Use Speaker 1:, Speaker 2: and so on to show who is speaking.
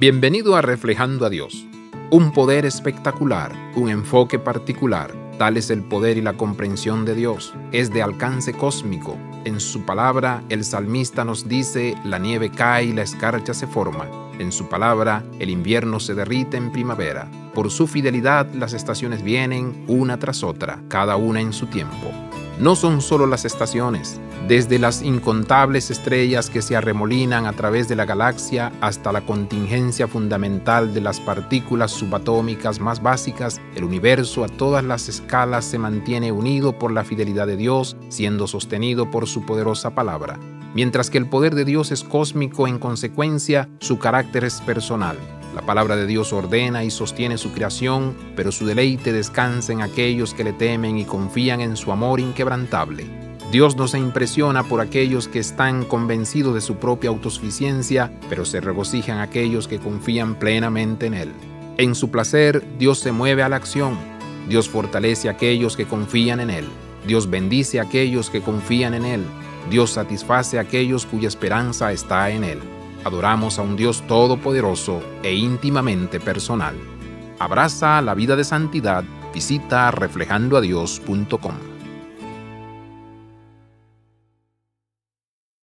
Speaker 1: Bienvenido a Reflejando a Dios. Un poder espectacular, un enfoque particular. Tal es el poder y la comprensión de Dios. Es de alcance cósmico. En su palabra, el salmista nos dice, la nieve cae y la escarcha se forma. En su palabra, el invierno se derrite en primavera. Por su fidelidad, las estaciones vienen una tras otra, cada una en su tiempo no son solo las estaciones, desde las incontables estrellas que se arremolinan a través de la galaxia hasta la contingencia fundamental de las partículas subatómicas más básicas, el universo a todas las escalas se mantiene unido por la fidelidad de Dios, siendo sostenido por su poderosa palabra. Mientras que el poder de Dios es cósmico, en consecuencia, su carácter es personal. La palabra de Dios ordena y sostiene su creación, pero su deleite descansa en aquellos que le temen y confían en su amor inquebrantable. Dios no se impresiona por aquellos que están convencidos de su propia autosuficiencia, pero se regocijan aquellos que confían plenamente en Él. En su placer, Dios se mueve a la acción. Dios fortalece a aquellos que confían en Él. Dios bendice a aquellos que confían en Él. Dios satisface a aquellos cuya esperanza está en Él. Adoramos a un Dios todopoderoso e íntimamente personal. Abraza la vida de santidad. Visita reflejandoadios.com.